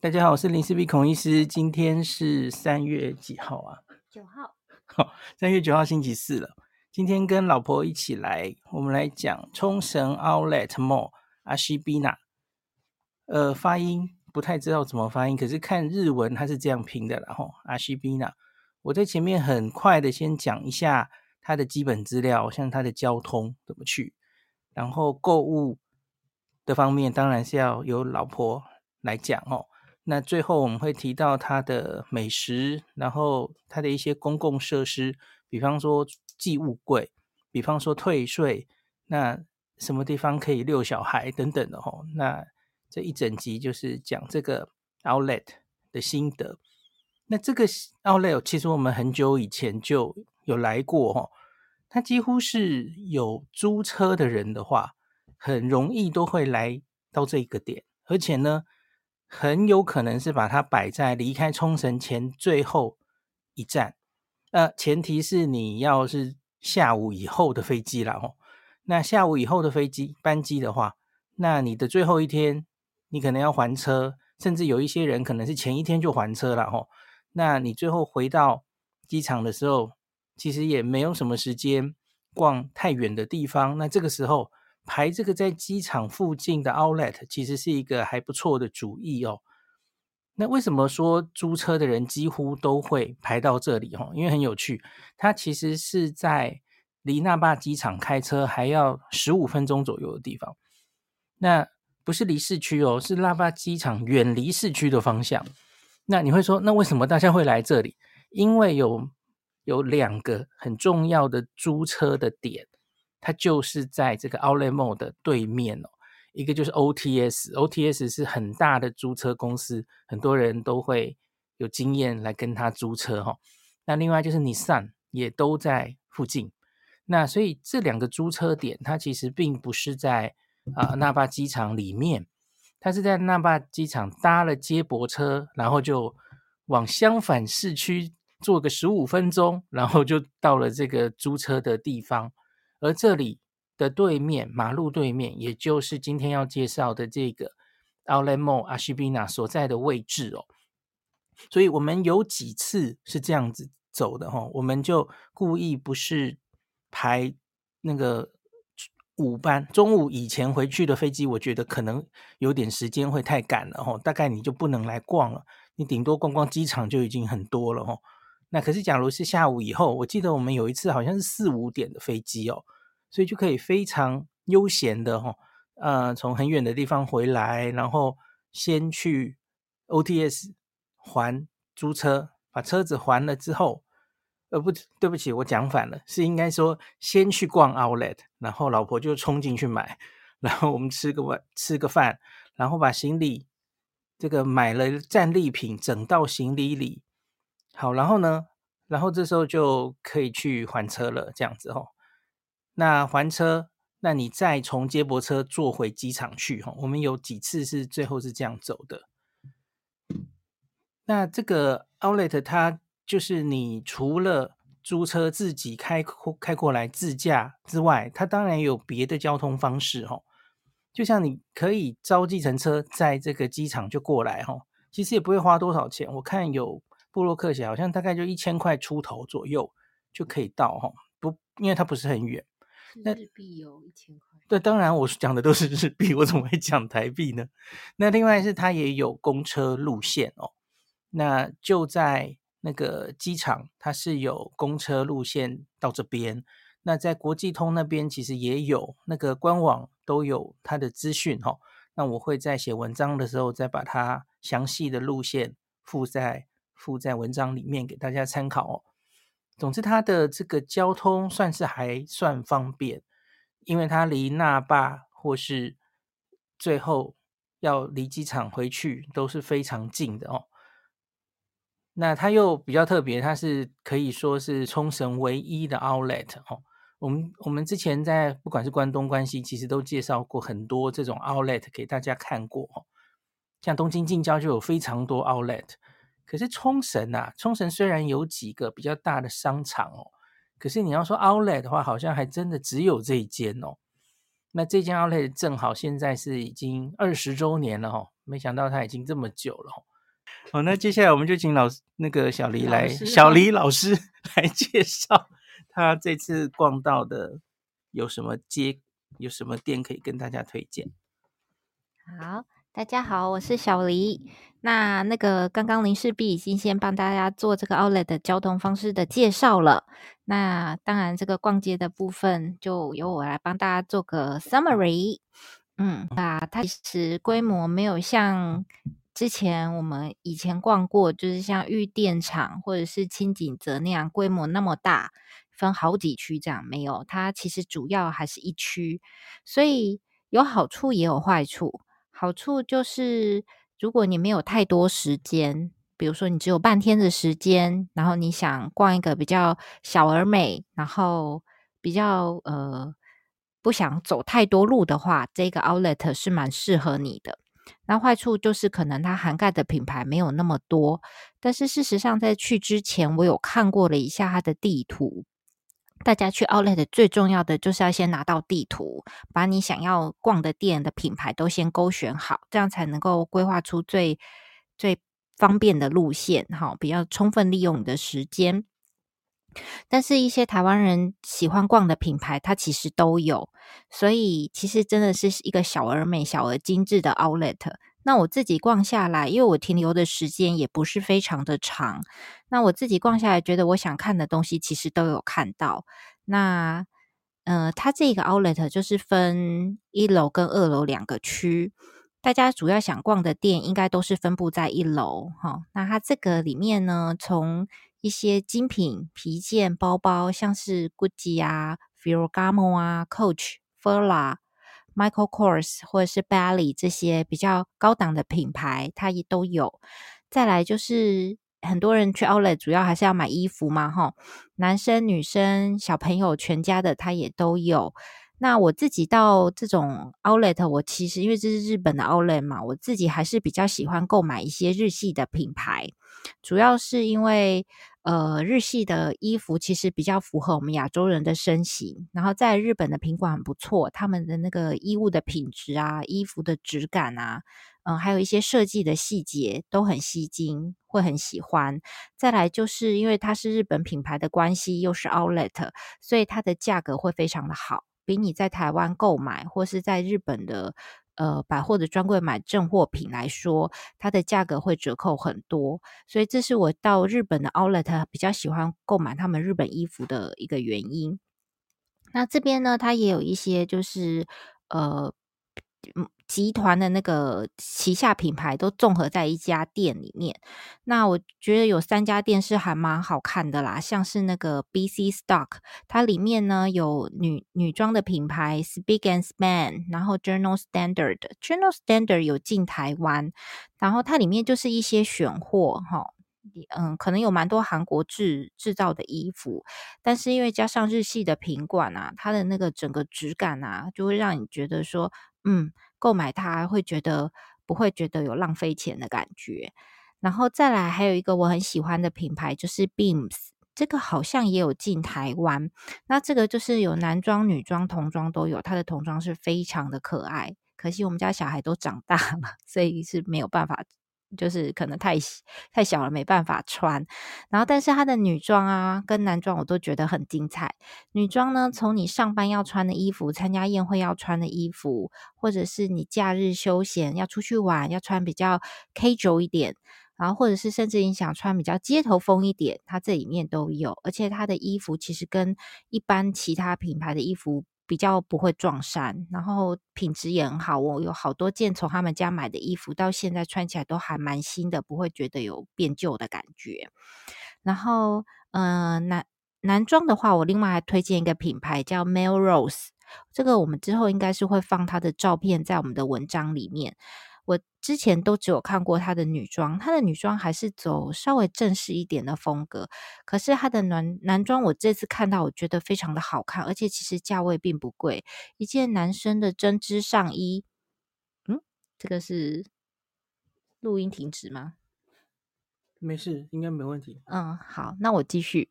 大家好，我是林思碧孔医师。今天是三月几号啊？九号。好，三月九号星期四了。今天跟老婆一起来，我们来讲冲绳 Outlet Mall 阿西比娜。呃，发音不太知道怎么发音，可是看日文它是这样拼的，然后阿西比娜。我在前面很快的先讲一下它的基本资料，像它的交通怎么去，然后购物的方面当然是要由老婆来讲哦。那最后我们会提到它的美食，然后它的一些公共设施，比方说寄物柜，比方说退税，那什么地方可以遛小孩等等的吼。那这一整集就是讲这个 Outlet 的心得。那这个 Outlet 其实我们很久以前就有来过吼，它几乎是有租车的人的话，很容易都会来到这个点，而且呢。很有可能是把它摆在离开冲绳前最后一站，呃，前提是你要是下午以后的飞机了哦。那下午以后的飞机班机的话，那你的最后一天，你可能要还车，甚至有一些人可能是前一天就还车了哦。那你最后回到机场的时候，其实也没有什么时间逛太远的地方。那这个时候。排这个在机场附近的 Outlet 其实是一个还不错的主意哦。那为什么说租车的人几乎都会排到这里哦？因为很有趣，它其实是在离那霸机场开车还要十五分钟左右的地方。那不是离市区哦，是那霸机场远离市区的方向。那你会说，那为什么大家会来这里？因为有有两个很重要的租车的点。它就是在这个 Outlet Mall 的对面哦，一个就是 OTS，OTS 是很大的租车公司，很多人都会有经验来跟他租车哈。那另外就是 Nissan 也都在附近，那所以这两个租车点，它其实并不是在啊那霸机场里面，它是在那霸机场搭了接驳车，然后就往相反市区坐个十五分钟，然后就到了这个租车的地方。而这里的对面，马路对面，也就是今天要介绍的这个 Outlet Mall 阿西比娜所在的位置哦。所以我们有几次是这样子走的哈，我们就故意不是排那个午班，中午以前回去的飞机，我觉得可能有点时间会太赶了哈，大概你就不能来逛了，你顶多逛逛机场就已经很多了哈。那可是，假如是下午以后，我记得我们有一次好像是四五点的飞机哦，所以就可以非常悠闲的哈、哦，呃，从很远的地方回来，然后先去 OTS 还租车，把车子还了之后，呃，不对不起，我讲反了，是应该说先去逛 Outlet，然后老婆就冲进去买，然后我们吃个饭，吃个饭，然后把行李这个买了战利品整到行李里。好，然后呢，然后这时候就可以去还车了，这样子哦。那还车，那你再从接驳车坐回机场去哈。我们有几次是最后是这样走的。那这个 Outlet 它就是你除了租车自己开开过来自驾之外，它当然有别的交通方式哦。就像你可以招计程车在这个机场就过来哈，其实也不会花多少钱。我看有部落客写，好像大概就一千块出头左右就可以到哈，不，因为它不是很远。那日币有一千块。对，当然我讲的都是日币，我怎么会讲台币呢？那另外是它也有公车路线哦。那就在那个机场，它是有公车路线到这边。那在国际通那边，其实也有那个官网都有它的资讯哈。那我会在写文章的时候，再把它详细的路线附在附在文章里面给大家参考哦。总之，它的这个交通算是还算方便，因为它离那霸或是最后要离机场回去都是非常近的哦。那它又比较特别，它是可以说是冲绳唯一的 outlet 哦。我们我们之前在不管是关东关西，其实都介绍过很多这种 outlet 给大家看过哦。像东京近郊就有非常多 outlet，可是冲绳啊，冲绳虽然有几个比较大的商场哦，可是你要说 outlet 的话，好像还真的只有这一间哦。那这间 outlet 正好现在是已经二十周年了哦，没想到它已经这么久了哦。好，那接下来我们就请老师那个小黎来，小黎老师 来介绍他这次逛到的有什么街，有什么店可以跟大家推荐。好，大家好，我是小黎。那那个刚刚林氏璧已经先帮大家做这个 Outlet 的交通方式的介绍了。那当然，这个逛街的部分就由我来帮大家做个 Summary。嗯，啊，它其实规模没有像。之前我们以前逛过，就是像玉电厂或者是清景泽那样规模那么大，分好几区这样，没有，它其实主要还是一区，所以有好处也有坏处。好处就是如果你没有太多时间，比如说你只有半天的时间，然后你想逛一个比较小而美，然后比较呃不想走太多路的话，这个 Outlet 是蛮适合你的。那坏处就是可能它涵盖的品牌没有那么多，但是事实上在去之前，我有看过了一下它的地图。大家去 Outlet 最重要的就是要先拿到地图，把你想要逛的店的品牌都先勾选好，这样才能够规划出最最方便的路线，哈，比较充分利用你的时间。但是，一些台湾人喜欢逛的品牌，它其实都有，所以其实真的是一个小而美、小而精致的 Outlet。那我自己逛下来，因为我停留的时间也不是非常的长，那我自己逛下来，觉得我想看的东西其实都有看到。那呃，它这个 Outlet 就是分一楼跟二楼两个区，大家主要想逛的店应该都是分布在一楼哈。那它这个里面呢，从一些精品皮件、包包，像是 Gucci 啊、Ferragamo 啊、Coach、Fila、Michael Kors 或者是 Bally 这些比较高档的品牌，它也都有。再来就是很多人去 Outlet 主要还是要买衣服嘛，哈，男生、女生、小朋友、全家的，它也都有。那我自己到这种 Outlet，我其实因为这是日本的 Outlet 嘛，我自己还是比较喜欢购买一些日系的品牌，主要是因为呃日系的衣服其实比较符合我们亚洲人的身形，然后在日本的品管很不错，他们的那个衣物的品质啊、衣服的质感啊，嗯、还有一些设计的细节都很吸睛，会很喜欢。再来就是因为它是日本品牌的关系，又是 Outlet，所以它的价格会非常的好。比你在台湾购买或是在日本的呃百货的专柜买正货品来说，它的价格会折扣很多，所以这是我到日本的 Outlet 比较喜欢购买他们日本衣服的一个原因。那这边呢，它也有一些就是呃。集团的那个旗下品牌都综合在一家店里面。那我觉得有三家店是还蛮好看的啦，像是那个 BC Stock，它里面呢有女女装的品牌 Speak and Span，然后 Journal Standard，Journal Standard 有进台湾，然后它里面就是一些选货哈，嗯，可能有蛮多韩国制制造的衣服，但是因为加上日系的品管啊，它的那个整个质感啊，就会让你觉得说。嗯，购买它会觉得不会觉得有浪费钱的感觉。然后再来还有一个我很喜欢的品牌就是 Beams，这个好像也有进台湾。那这个就是有男装、女装、童装都有，它的童装是非常的可爱。可惜我们家小孩都长大了，所以是没有办法。就是可能太太小了，没办法穿。然后，但是它的女装啊，跟男装我都觉得很精彩。女装呢，从你上班要穿的衣服、参加宴会要穿的衣服，或者是你假日休闲要出去玩要穿比较 casual 一点，然后或者是甚至你想穿比较街头风一点，它这里面都有。而且它的衣服其实跟一般其他品牌的衣服。比较不会撞衫，然后品质也很好。我有好多件从他们家买的衣服，到现在穿起来都还蛮新的，不会觉得有变旧的感觉。然后，嗯、男男装的话，我另外还推荐一个品牌叫 Melrose，这个我们之后应该是会放他的照片在我们的文章里面。我之前都只有看过她的女装，她的女装还是走稍微正式一点的风格。可是她的男男装，我这次看到，我觉得非常的好看，而且其实价位并不贵。一件男生的针织上衣，嗯，这个是录音停止吗？没事，应该没问题。嗯，好，那我继续。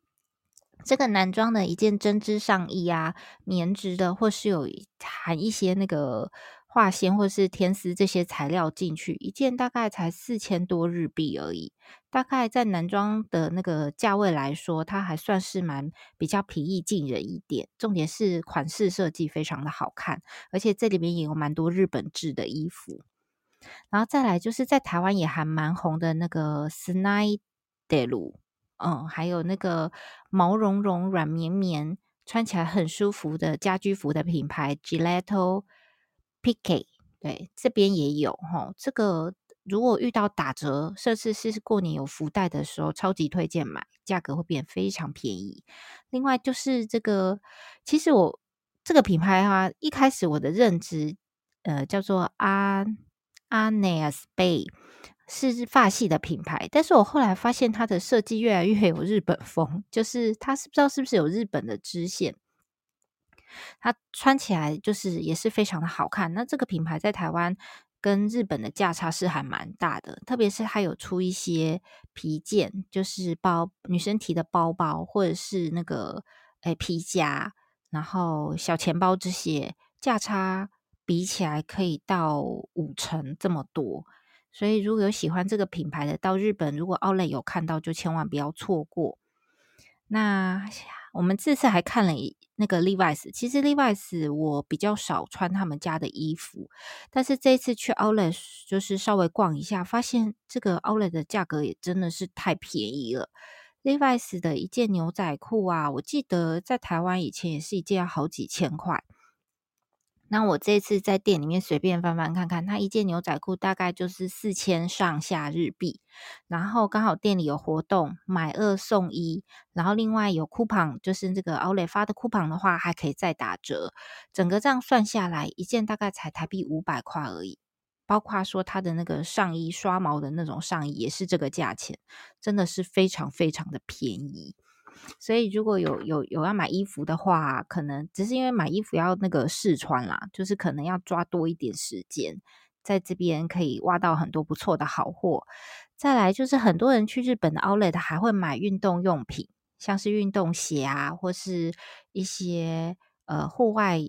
这个男装的一件针织上衣啊，棉质的，或是有含一些那个。化纤或是天丝这些材料进去，一件大概才四千多日币而已。大概在男装的那个价位来说，它还算是蛮比较平易近人一点。重点是款式设计非常的好看，而且这里面也有蛮多日本制的衣服。然后再来就是在台湾也还蛮红的那个 Snidelu，嗯，还有那个毛茸茸、软绵绵、穿起来很舒服的家居服的品牌 Geletto。Picky，对，这边也有齁，这个如果遇到打折，甚至是过年有福袋的时候，超级推荐买，价格会变非常便宜。另外就是这个，其实我这个品牌哈、啊，一开始我的认知，呃，叫做阿阿内亚斯贝，是发系的品牌，但是我后来发现它的设计越来越有日本风，就是它是不知道是不是有日本的支线。它穿起来就是也是非常的好看。那这个品牌在台湾跟日本的价差是还蛮大的，特别是它有出一些皮件，就是包女生提的包包，或者是那个诶皮夹，然后小钱包这些，价差比起来可以到五成这么多。所以如果有喜欢这个品牌的，到日本如果 Outlet 有看到，就千万不要错过。那我们这次还看了一。那个 Levi's，其实 Levi's 我比较少穿他们家的衣服，但是这次去 Outlet 就是稍微逛一下，发现这个 Outlet 的价格也真的是太便宜了。Levi's 的一件牛仔裤啊，我记得在台湾以前也是一件要好几千块。那我这次在店里面随便翻翻看看，它一件牛仔裤大概就是四千上下日币，然后刚好店里有活动，买二送一，然后另外有 coupon，就是这个 Outlet 发的 coupon 的话，还可以再打折。整个这样算下来，一件大概才台币五百块而已，包括说它的那个上衣刷毛的那种上衣也是这个价钱，真的是非常非常的便宜。所以如果有有有要买衣服的话，可能只是因为买衣服要那个试穿啦，就是可能要抓多一点时间，在这边可以挖到很多不错的好货。再来就是很多人去日本的 Outlet 还会买运动用品，像是运动鞋啊，或是一些呃户外。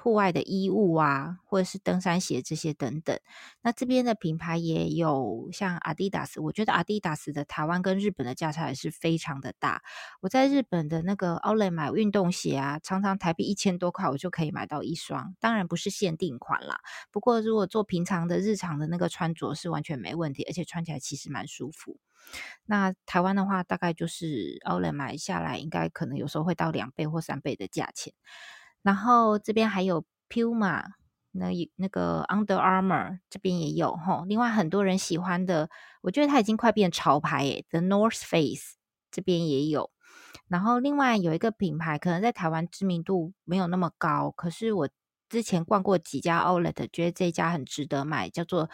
户外的衣物啊，或者是登山鞋这些等等。那这边的品牌也有像阿迪达斯我觉得阿迪达斯的台湾跟日本的价差也是非常的大。我在日本的那个 Outlet 买运动鞋啊，常常台币一千多块，我就可以买到一双。当然不是限定款啦，不过如果做平常的日常的那个穿着是完全没问题，而且穿起来其实蛮舒服。那台湾的话，大概就是 Outlet 买下来，应该可能有时候会到两倍或三倍的价钱。然后这边还有 Puma，那那个 Under Armour 这边也有吼。另外很多人喜欢的，我觉得它已经快变潮牌诶，The North Face 这边也有。然后另外有一个品牌，可能在台湾知名度没有那么高，可是我之前逛过几家 Outlet，觉得这家很值得买，叫做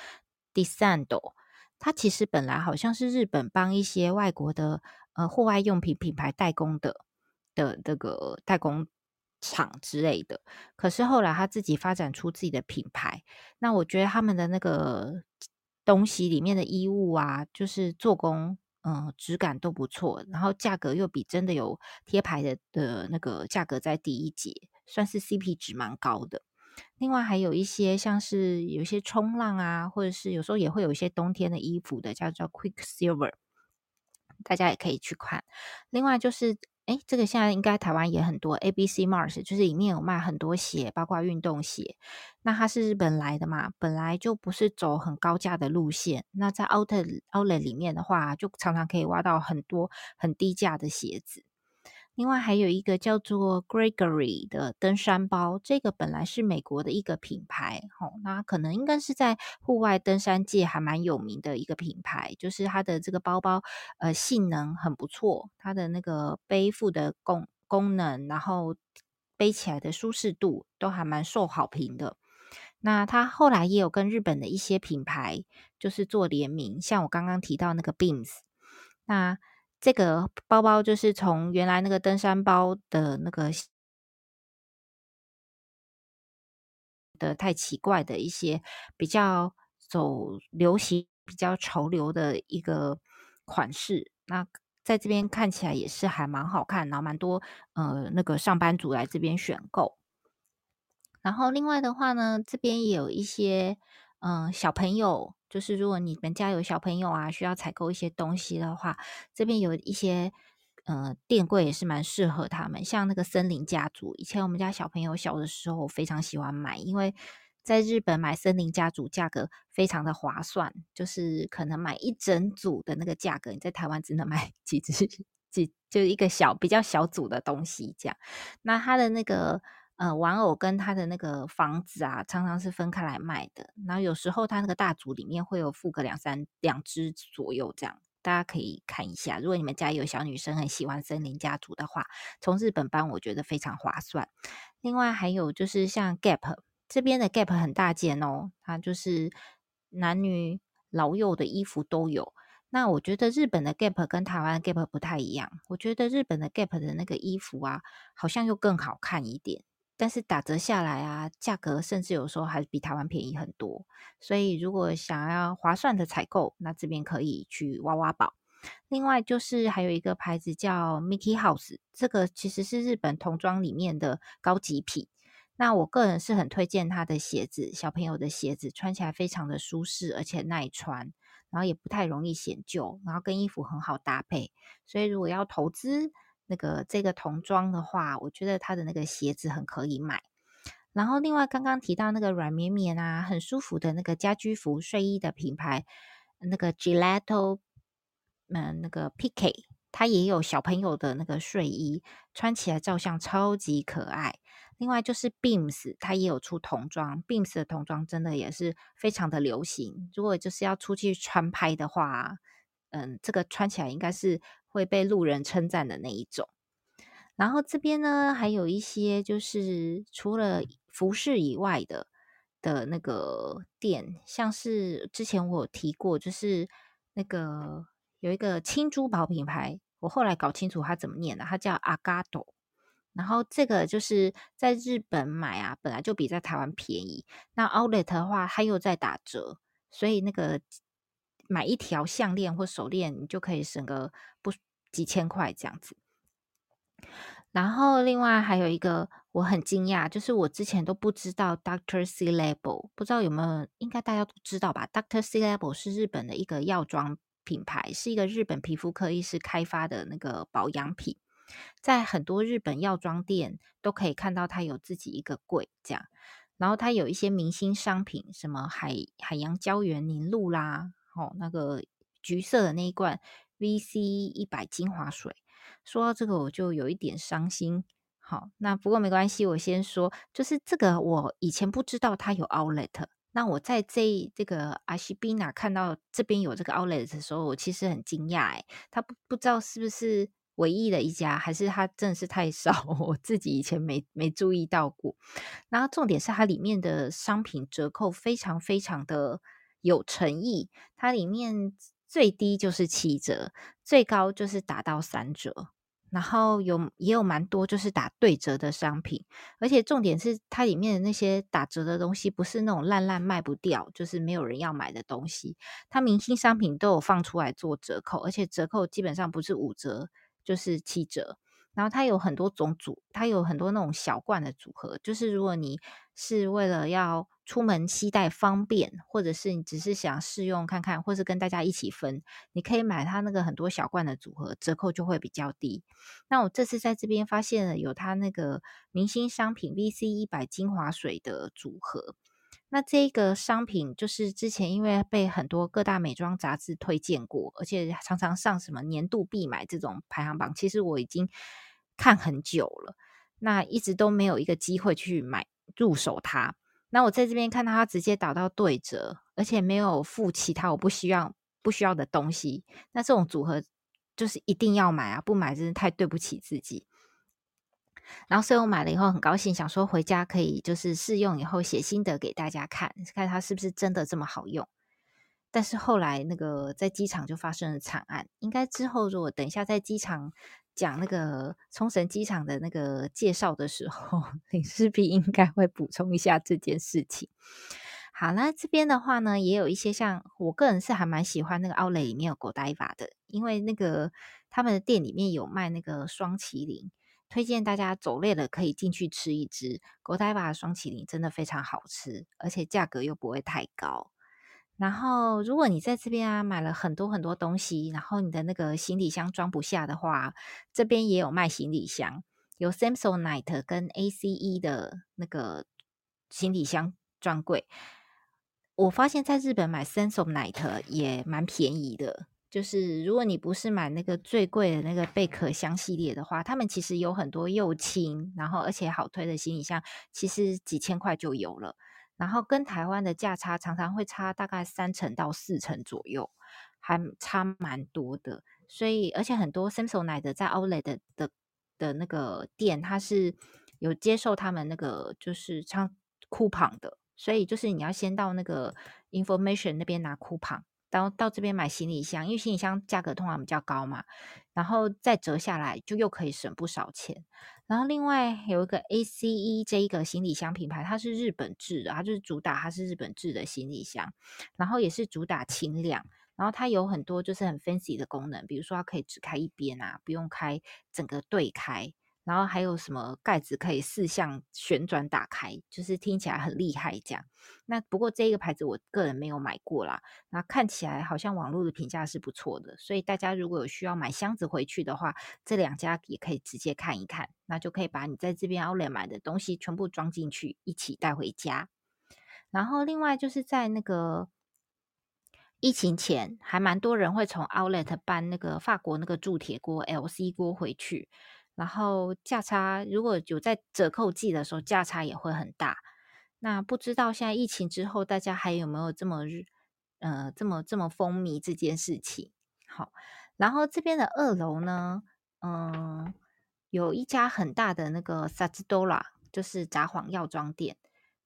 Descendo。它其实本来好像是日本帮一些外国的呃户外用品品牌代工的的这个代工。厂之类的，可是后来他自己发展出自己的品牌。那我觉得他们的那个东西里面的衣物啊，就是做工嗯，质感都不错，然后价格又比真的有贴牌的的那个价格再低一截，算是 CP 值蛮高的。另外还有一些像是有一些冲浪啊，或者是有时候也会有一些冬天的衣服的，叫做 Quicksilver，大家也可以去看。另外就是。哎，这个现在应该台湾也很多，ABC Mars，就是里面有卖很多鞋，包括运动鞋。那它是日本来的嘛，本来就不是走很高价的路线。那在 Outlet Outlet 里面的话，就常常可以挖到很多很低价的鞋子。另外还有一个叫做 Gregory 的登山包，这个本来是美国的一个品牌，哦，那可能应该是在户外登山界还蛮有名的一个品牌，就是它的这个包包，呃，性能很不错，它的那个背负的功功能，然后背起来的舒适度都还蛮受好评的。那它后来也有跟日本的一些品牌就是做联名，像我刚刚提到那个 Beams，那。这个包包就是从原来那个登山包的那个的太奇怪的一些比较走流行、比较潮流的一个款式，那在这边看起来也是还蛮好看，然后蛮多呃那个上班族来这边选购。然后另外的话呢，这边也有一些嗯、小朋友。就是如果你们家有小朋友啊，需要采购一些东西的话，这边有一些呃店柜也是蛮适合他们。像那个森林家族，以前我们家小朋友小的时候非常喜欢买，因为在日本买森林家族价格非常的划算，就是可能买一整组的那个价格，你在台湾只能买 几只几就一个小比较小组的东西这样。那它的那个。呃，玩偶跟他的那个房子啊，常常是分开来卖的。然后有时候他那个大组里面会有附个两三两只左右，这样大家可以看一下。如果你们家有小女生很喜欢森林家族的话，从日本搬我觉得非常划算。另外还有就是像 Gap 这边的 Gap 很大件哦，它就是男女老幼的衣服都有。那我觉得日本的 Gap 跟台湾 Gap 不太一样，我觉得日本的 Gap 的那个衣服啊，好像又更好看一点。但是打折下来啊，价格甚至有时候还比台湾便宜很多。所以如果想要划算的采购，那这边可以去挖挖宝。另外就是还有一个牌子叫 Mickey House，这个其实是日本童装里面的高级品。那我个人是很推荐它的鞋子，小朋友的鞋子穿起来非常的舒适，而且耐穿，然后也不太容易显旧，然后跟衣服很好搭配。所以如果要投资，那个这个童装的话，我觉得它的那个鞋子很可以买。然后另外刚刚提到那个软绵绵啊，很舒服的那个家居服睡衣的品牌，那个 Gelato，嗯，那个 Pique，它也有小朋友的那个睡衣，穿起来照相超级可爱。另外就是 Beams，它也有出童装，Beams 的童装真的也是非常的流行。如果就是要出去穿拍的话，嗯，这个穿起来应该是。会被路人称赞的那一种，然后这边呢，还有一些就是除了服饰以外的的那个店，像是之前我有提过，就是那个有一个轻珠宝品牌，我后来搞清楚它怎么念的，它叫阿嘎多。然后这个就是在日本买啊，本来就比在台湾便宜。那 Outlet 的话，它又在打折，所以那个。买一条项链或手链，你就可以省个不几千块这样子。然后另外还有一个我很惊讶，就是我之前都不知道 Doctor C Label，不知道有没有，应该大家都知道吧？Doctor C Label 是日本的一个药妆品牌，是一个日本皮肤科医师开发的那个保养品，在很多日本药妆店都可以看到它有自己一个柜这样。然后它有一些明星商品，什么海海洋胶原凝露啦。哦，那个橘色的那一罐 VC 一百精华水，说到这个我就有一点伤心。好，那不过没关系，我先说，就是这个我以前不知道它有 Outlet。那我在这这个阿西比纳看到这边有这个 Outlet 的时候，我其实很惊讶。哎，他不不知道是不是唯一的一家，还是它真的是太少，我自己以前没没注意到过。然后重点是它里面的商品折扣非常非常的。有诚意，它里面最低就是七折，最高就是打到三折。然后有也有蛮多就是打对折的商品，而且重点是它里面的那些打折的东西不是那种烂烂卖不掉，就是没有人要买的东西。它明星商品都有放出来做折扣，而且折扣基本上不是五折就是七折。然后它有很多种组，它有很多那种小罐的组合，就是如果你是为了要出门携带方便，或者是你只是想试用看看，或是跟大家一起分，你可以买它那个很多小罐的组合，折扣就会比较低。那我这次在这边发现了有它那个明星商品 VC 一百精华水的组合。那这个商品就是之前因为被很多各大美妆杂志推荐过，而且常常上什么年度必买这种排行榜，其实我已经看很久了，那一直都没有一个机会去买入手它。那我在这边看到它直接打到对折，而且没有付其他我不需要不需要的东西，那这种组合就是一定要买啊，不买真是太对不起自己。然后，所以我买了以后很高兴，想说回家可以就是试用以后写心得给大家看，看它是不是真的这么好用。但是后来那个在机场就发生了惨案，应该之后如果等一下在机场讲那个冲绳机场的那个介绍的时候，林氏璧应该会补充一下这件事情。好，那这边的话呢，也有一些像我个人是还蛮喜欢那个奥莱里面有 Godiva 的，因为那个他们的店里面有卖那个双麒麟。推荐大家走累了可以进去吃一支 Godiva 的霜淇淋，真的非常好吃，而且价格又不会太高。然后，如果你在这边啊买了很多很多东西，然后你的那个行李箱装不下的话，这边也有卖行李箱，有 Samsonite 跟 ACE 的那个行李箱专柜。我发现在日本买 Samsonite 也蛮便宜的。就是如果你不是买那个最贵的那个贝壳箱系列的话，他们其实有很多又轻，然后而且好推的行李箱，其实几千块就有了。然后跟台湾的价差常常会差大概三成到四成左右，还差蛮多的。所以而且很多 Samsung 的在 Outlet 的的的那个店，它是有接受他们那个就是像 coupon 的，所以就是你要先到那个 information 那边拿 coupon。然后到这边买行李箱，因为行李箱价格通常比较高嘛，然后再折下来就又可以省不少钱。然后另外有一个 ACE 这一个行李箱品牌，它是日本制的，它就是主打它是日本制的行李箱，然后也是主打轻量，然后它有很多就是很 fancy 的功能，比如说它可以只开一边啊，不用开整个对开。然后还有什么盖子可以四向旋转打开，就是听起来很厉害这样。那不过这一个牌子我个人没有买过啦，那看起来好像网络的评价是不错的，所以大家如果有需要买箱子回去的话，这两家也可以直接看一看，那就可以把你在这边 Outlet 买的东西全部装进去，一起带回家。然后另外就是在那个疫情前，还蛮多人会从 Outlet 搬那个法国那个铸铁锅 LC 锅回去。然后价差如果有在折扣季的时候，价差也会很大。那不知道现在疫情之后，大家还有没有这么日呃这么这么风靡这件事情？好，然后这边的二楼呢，嗯，有一家很大的那个 Sazadora，就是札幌药妆店。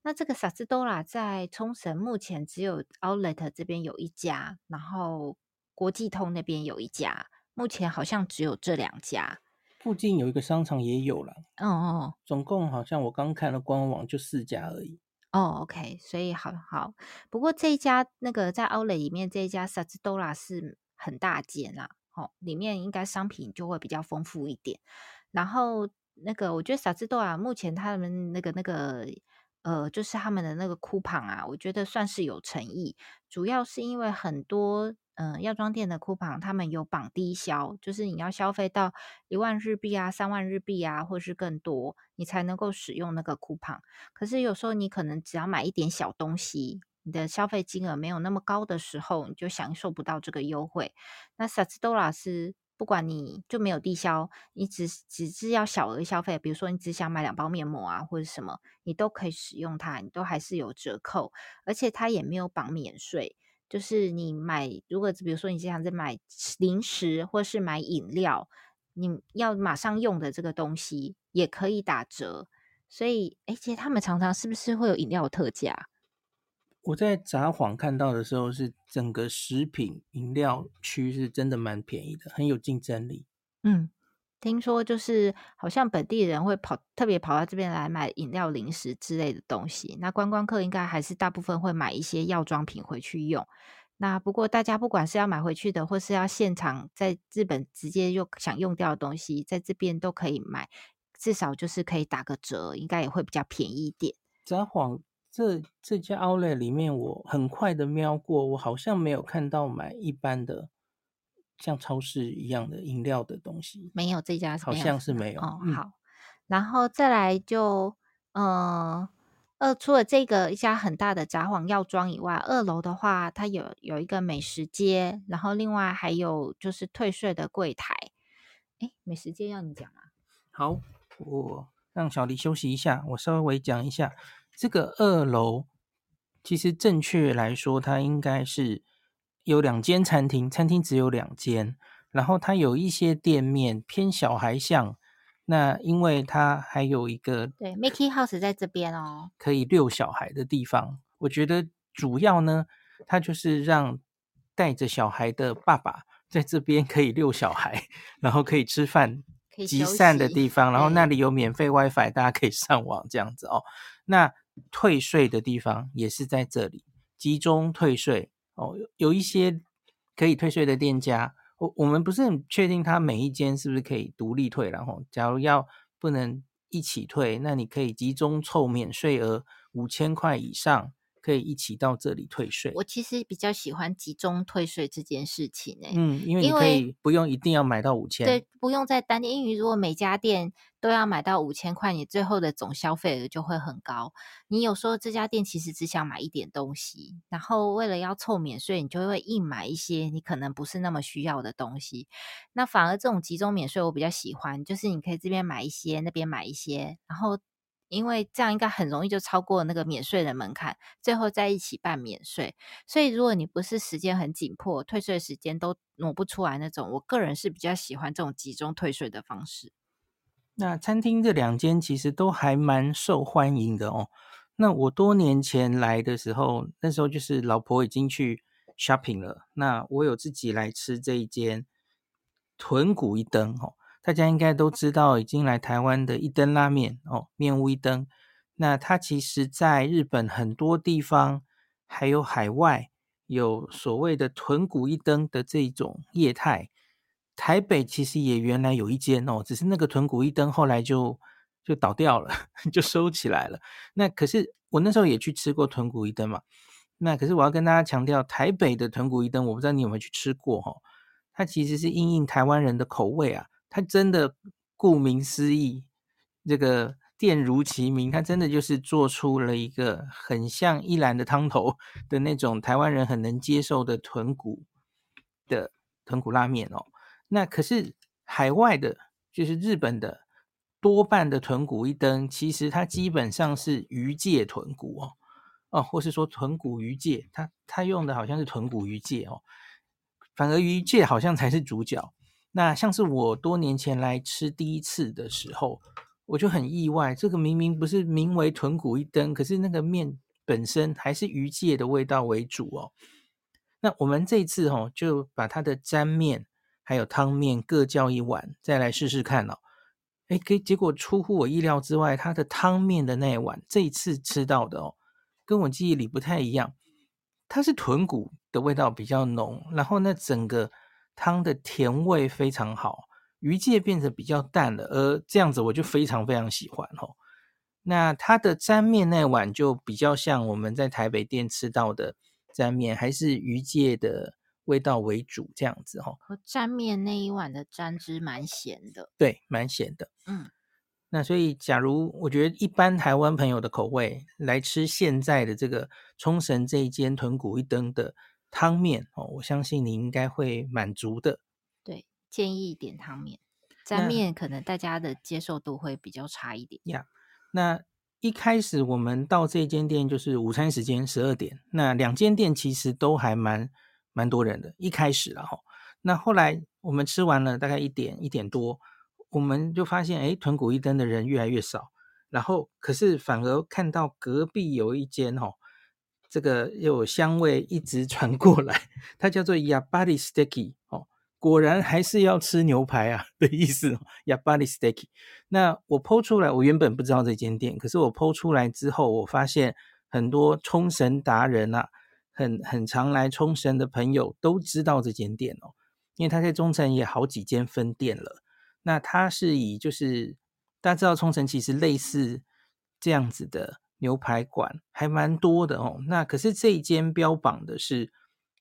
那这个 Sazadora 在冲绳目前只有 Outlet 这边有一家，然后国际通那边有一家，目前好像只有这两家。附近有一个商场也有了，哦哦，总共好像我刚看了官网就四家而已。哦，OK，所以好好，不过这一家那个在 Outlet 里面这一家 Sazadora 是很大间啦，哦，里面应该商品就会比较丰富一点。然后那个我觉得 Sazadora 目前他们那个那个呃，就是他们的那个 coupon 啊，我觉得算是有诚意，主要是因为很多。嗯，药妆店的 coupon 他们有绑低消，就是你要消费到一万日币啊、三万日币啊，或是更多，你才能够使用那个 coupon。可是有时候你可能只要买一点小东西，你的消费金额没有那么高的时候，你就享受不到这个优惠。那沙兹多拉是不管你就没有低消，你只只是要小额消费，比如说你只想买两包面膜啊或者什么，你都可以使用它，你都还是有折扣，而且它也没有绑免税。就是你买，如果比如说你经常在买零食或是买饮料，你要马上用的这个东西也可以打折。所以，哎，其实他们常常是不是会有饮料特价？我在札幌看到的时候，是整个食品饮料区是真的蛮便宜的，很有竞争力。嗯，听说就是好像本地人会跑特别跑到这边来买饮料、零食之类的东西。那观光客应该还是大部分会买一些药妆品回去用。那不过大家不管是要买回去的，或是要现场在日本直接又想用掉的东西，在这边都可以买，至少就是可以打个折，应该也会比较便宜一点。札幌这这家 Outlet 里面，我很快的瞄过，我好像没有看到买一般的。像超市一样的饮料的东西没有，这家是好像是没有哦。好，然后再来就嗯呃，除了这个一家很大的札幌药妆以外，二楼的话它有有一个美食街，然后另外还有就是退税的柜台。哎，美食街要你讲啊？好，我让小黎休息一下，我稍微讲一下这个二楼。其实正确来说，它应该是。有两间餐厅，餐厅只有两间，然后它有一些店面偏小孩向。那因为它还有一个对，Mickey House 在这边哦，可以遛小孩的地方。我觉得主要呢，它就是让带着小孩的爸爸在这边可以遛小孩，然后可以吃饭、集散的地方，然后那里有免费 WiFi，大家可以上网这样子哦。那退税的地方也是在这里，集中退税。哦，有一些可以退税的店家，我我们不是很确定他每一间是不是可以独立退。然后，假如要不能一起退，那你可以集中凑免税额五千块以上。可以一起到这里退税。我其实比较喜欢集中退税这件事情诶、欸，嗯，因为你可以不用一定要买到五千，对，不用在单店，因为如果每家店都要买到五千块，你最后的总消费额就会很高。你有时候这家店其实只想买一点东西，然后为了要凑免税，你就会硬买一些你可能不是那么需要的东西。那反而这种集中免税我比较喜欢，就是你可以这边买一些，那边买一些，然后。因为这样应该很容易就超过那个免税的门槛，最后在一起办免税。所以如果你不是时间很紧迫，退税时间都挪不出来那种，我个人是比较喜欢这种集中退税的方式。那餐厅这两间其实都还蛮受欢迎的哦。那我多年前来的时候，那时候就是老婆已经去 shopping 了，那我有自己来吃这一间豚骨一灯哦。大家应该都知道，已经来台湾的一灯拉面哦，面屋一灯。那它其实在日本很多地方，还有海外有所谓的豚骨一灯的这种业态。台北其实也原来有一间哦，只是那个豚骨一灯后来就就倒掉了，就收起来了。那可是我那时候也去吃过豚骨一灯嘛。那可是我要跟大家强调，台北的豚骨一灯，我不知道你有没有去吃过哈、哦？它其实是因应台湾人的口味啊。它真的顾名思义，这个店如其名，它真的就是做出了一个很像一兰的汤头的那种台湾人很能接受的豚骨的豚骨拉面哦。那可是海外的，就是日本的多半的豚骨一灯，其实它基本上是鱼介豚骨哦，哦，或是说豚骨鱼介，它它用的好像是豚骨鱼介哦，反而鱼介好像才是主角。那像是我多年前来吃第一次的时候，我就很意外，这个明明不是名为豚骨一灯，可是那个面本身还是鱼介的味道为主哦。那我们这次哦，就把它的沾面还有汤面各叫一碗，再来试试看哦。哎，结结果出乎我意料之外，它的汤面的那一碗，这一次吃到的哦，跟我记忆里不太一样，它是豚骨的味道比较浓，然后那整个。汤的甜味非常好，鱼介变得比较淡了，而这样子我就非常非常喜欢哦。那它的沾面那碗就比较像我们在台北店吃到的沾面，还是鱼介的味道为主这样子哦。沾面那一碗的沾汁蛮咸的，对，蛮咸的。嗯，那所以假如我觉得一般台湾朋友的口味来吃现在的这个冲绳这一间豚骨一灯的。汤面哦，我相信你应该会满足的。对，建议点汤面，沾面可能大家的接受度会比较差一点。呀，那一开始我们到这间店就是午餐时间十二点，那两间店其实都还蛮蛮多人的。一开始了哈，那后来我们吃完了大概一点一点多，我们就发现哎，豚骨一灯的人越来越少，然后可是反而看到隔壁有一间哈。这个有香味一直 传过来，它叫做 Yabari Steak 哦，果然还是要吃牛排啊的意思。Yabari Steak。那我 PO 出来，我原本不知道这间店，可是我 PO 出来之后，我发现很多冲绳达人啊，很很常来冲绳的朋友都知道这间店哦，因为他在冲绳也好几间分店了。那他是以就是大家知道冲绳其实类似这样子的牛排馆还蛮多的哦。那可是这一间标榜的是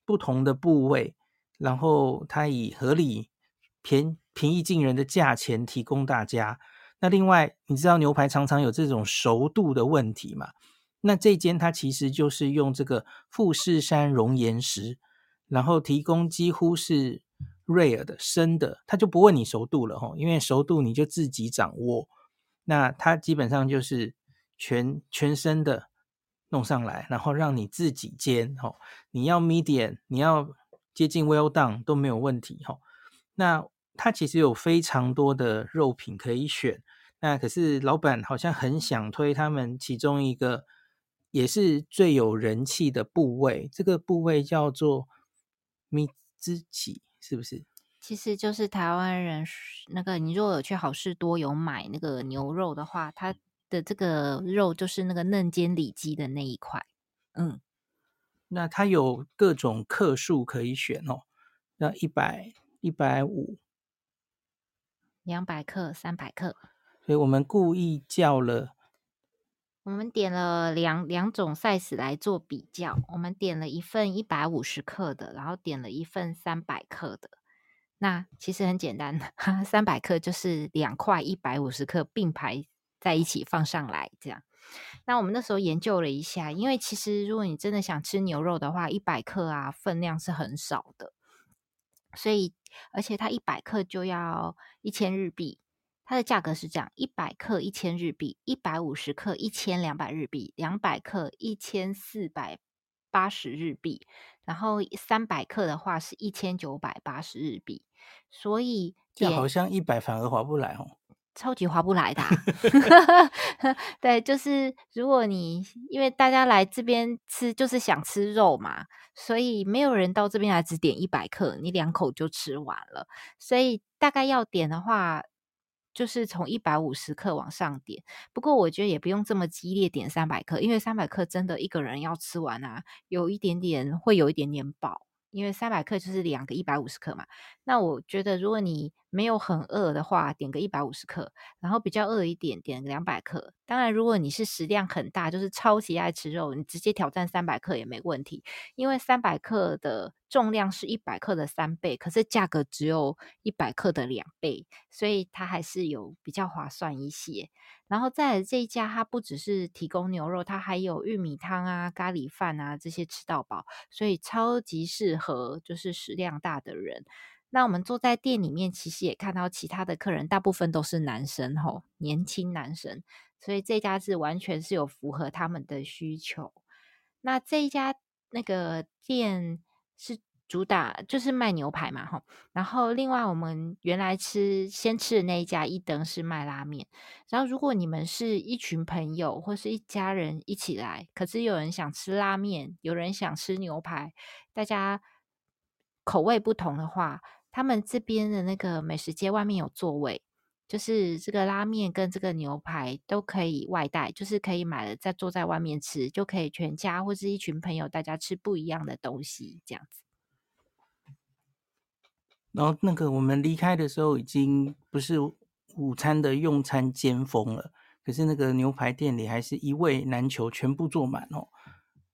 不同的部位。然后它以合理、便平易近人的价钱提供大家。那另外，你知道牛排常常有这种熟度的问题嘛？那这间它其实就是用这个富士山熔岩石，然后提供几乎是 rare 的生的，它就不问你熟度了吼，因为熟度你就自己掌握。那它基本上就是全全身的弄上来，然后让你自己煎哦。你要 medium，你要。接近 well done 都没有问题哦。那它其实有非常多的肉品可以选。那可是老板好像很想推他们其中一个也是最有人气的部位，这个部位叫做米兹奇，是不是？其实就是台湾人那个，你如果有去好事多有买那个牛肉的话，它的这个肉就是那个嫩煎里脊的那一块，嗯。那它有各种克数可以选哦，那一百、一百五、两百克、三百克，所以我们故意叫了，我们点了两两种 size 来做比较，我们点了一份一百五十克的，然后点了一份三百克的。那其实很简单，三百克就是两块一百五十克并排在一起放上来，这样。那我们那时候研究了一下，因为其实如果你真的想吃牛肉的话，一百克啊分量是很少的，所以而且它一百克就要一千日币，它的价格是这样：一百克一千日币，一百五十克一千两百日币，两百克一千四百八十日币，然后三百克的话是一千九百八十日币，所以这好像一百反而划不来哦。超级划不来的，啊，对，就是如果你因为大家来这边吃就是想吃肉嘛，所以没有人到这边来只点一百克，你两口就吃完了。所以大概要点的话，就是从一百五十克往上点。不过我觉得也不用这么激烈点三百克，因为三百克真的一个人要吃完啊，有一点点会有一点点饱，因为三百克就是两个一百五十克嘛。那我觉得如果你没有很饿的话，点个一百五十克，然后比较饿一点，点两百克。当然，如果你是食量很大，就是超级爱吃肉，你直接挑战三百克也没问题，因为三百克的重量是一百克的三倍，可是价格只有一百克的两倍，所以它还是有比较划算一些。然后再来这一家，它不只是提供牛肉，它还有玉米汤啊、咖喱饭啊这些吃到饱，所以超级适合就是食量大的人。那我们坐在店里面，其实也看到其他的客人，大部分都是男生吼，年轻男生，所以这家是完全是有符合他们的需求。那这一家那个店是主打就是卖牛排嘛吼，然后另外我们原来吃先吃的那一家一灯是卖拉面。然后如果你们是一群朋友或是一家人一起来，可是有人想吃拉面，有人想吃牛排，大家口味不同的话。他们这边的那个美食街外面有座位，就是这个拉面跟这个牛排都可以外带，就是可以买了再坐在外面吃，就可以全家或是一群朋友大家吃不一样的东西，这样子。然后那个我们离开的时候已经不是午餐的用餐尖峰了，可是那个牛排店里还是一位难求，全部坐满哦。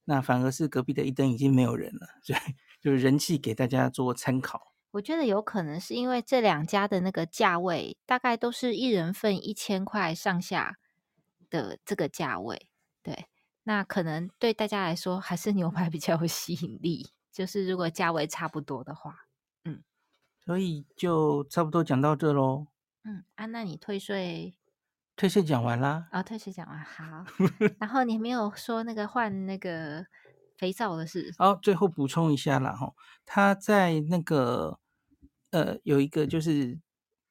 那反而是隔壁的一灯已经没有人了，所以 就是人气给大家做参考。我觉得有可能是因为这两家的那个价位大概都是一人份一千块上下的这个价位，对，那可能对大家来说还是牛排比较有吸引力，就是如果价位差不多的话，嗯，所以就差不多讲到这喽。嗯，啊，那你退税？退税讲完啦。啊、哦，退税讲完，好。然后你没有说那个换那个。肥皂的事。好，最后补充一下啦，哈，他在那个呃有一个就是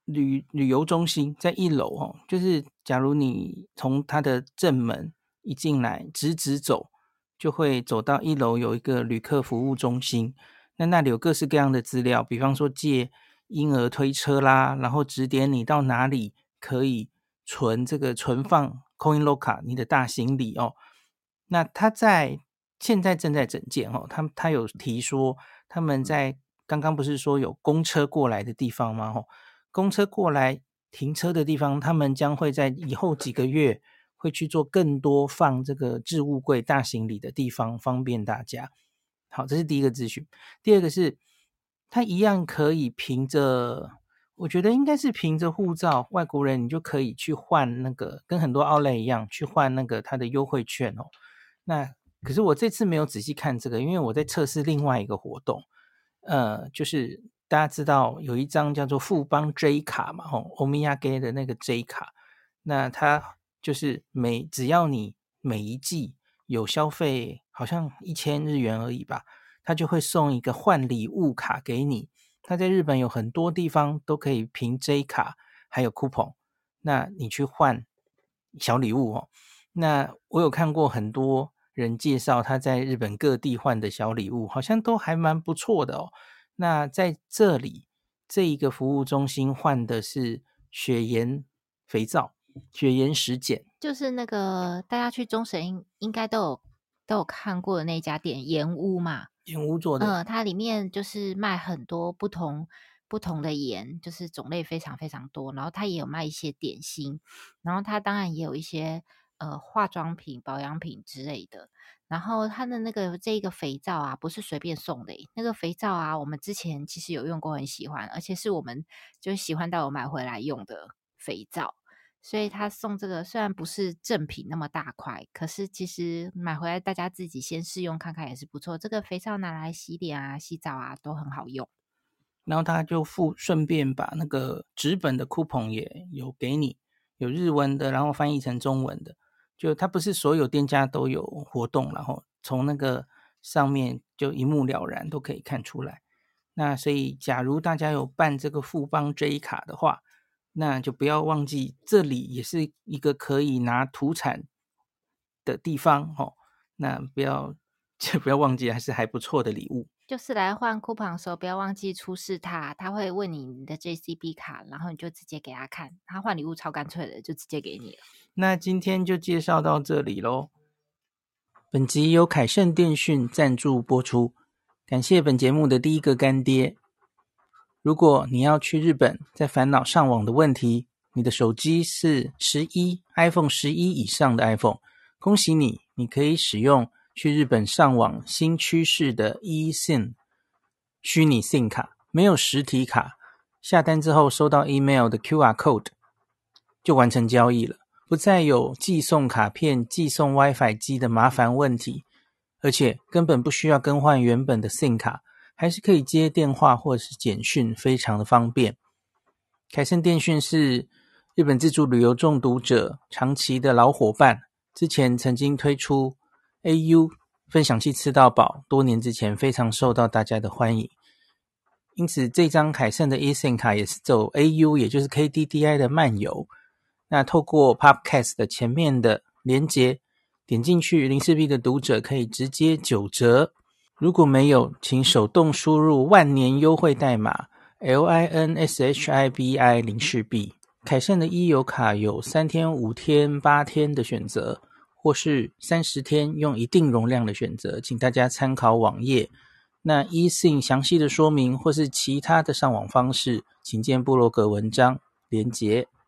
旅旅游中心，在一楼哦，就是假如你从他的正门一进来，直直走，就会走到一楼有一个旅客服务中心，那那里有各式各样的资料，比方说借婴儿推车啦，然后指点你到哪里可以存这个存放 coin lock 你的大行李哦。那他在现在正在整建哦，他他有提说他们在刚刚不是说有公车过来的地方吗？哦，公车过来停车的地方，他们将会在以后几个月会去做更多放这个置物柜大行李的地方，方便大家。好，这是第一个资讯。第二个是，他一样可以凭着，我觉得应该是凭着护照，外国人你就可以去换那个，跟很多 Outlet 一样去换那个他的优惠券哦。那可是我这次没有仔细看这个，因为我在测试另外一个活动，呃，就是大家知道有一张叫做富邦 J 卡嘛，吼，欧米亚给的那个 J 卡，那它就是每只要你每一季有消费，好像一千日元而已吧，它就会送一个换礼物卡给你。它在日本有很多地方都可以凭 J 卡，还有 coupon，那你去换小礼物哦。那我有看过很多。人介绍他在日本各地换的小礼物，好像都还蛮不错的哦。那在这里这一个服务中心换的是雪盐肥皂、雪盐石碱，就是那个大家去中神应应该都有都有看过的那家店盐屋嘛，盐屋做的。嗯，它里面就是卖很多不同不同的盐，就是种类非常非常多。然后它也有卖一些点心，然后它当然也有一些。呃，化妆品、保养品之类的，然后它的那个这个肥皂啊，不是随便送的。那个肥皂啊，我们之前其实有用过，很喜欢，而且是我们就喜欢到我买回来用的肥皂。所以他送这个虽然不是正品那么大块，可是其实买回来大家自己先试用看看也是不错。这个肥皂拿来洗脸啊、洗澡啊都很好用。然后他就附顺便把那个纸本的 coupon 也有给你，有日文的，然后翻译成中文的。就它不是所有店家都有活动，然后从那个上面就一目了然，都可以看出来。那所以，假如大家有办这个富邦 J 卡的话，那就不要忘记，这里也是一个可以拿土产的地方哦。那不要就 不要忘记，还是还不错的礼物。就是来换 coupon 的时候，不要忘记出示它，他会问你你的 JCB 卡，然后你就直接给他看，他换礼物超干脆的，就直接给你了。那今天就介绍到这里喽。本集由凯盛电讯赞助播出，感谢本节目的第一个干爹。如果你要去日本，在烦恼上网的问题，你的手机是十一 iPhone 十一以上的 iPhone，恭喜你，你可以使用。去日本上网新趋势的 eSIM 虚拟 SIM 卡，没有实体卡，下单之后收到 email 的 QR code 就完成交易了，不再有寄送卡片、寄送 WiFi 机的麻烦问题，而且根本不需要更换原本的 SIM 卡，还是可以接电话或是简讯，非常的方便。凯盛电讯是日本自助旅游中毒者长期的老伙伴，之前曾经推出。AU 分享器吃到饱，多年之前非常受到大家的欢迎，因此这张凯盛的 eSIM 卡也是走 AU，也就是 KDDI 的漫游。那透过 Podcast 的前面的连接，点进去，零四 B 的读者可以直接九折。如果没有，请手动输入万年优惠代码 LINSHIBI 零四 B。凯盛的 e 游卡有三天、五天、八天的选择。或是三十天用一定容量的选择，请大家参考网页。那 eSIM 详细的说明或是其他的上网方式，请见布洛格文章连结。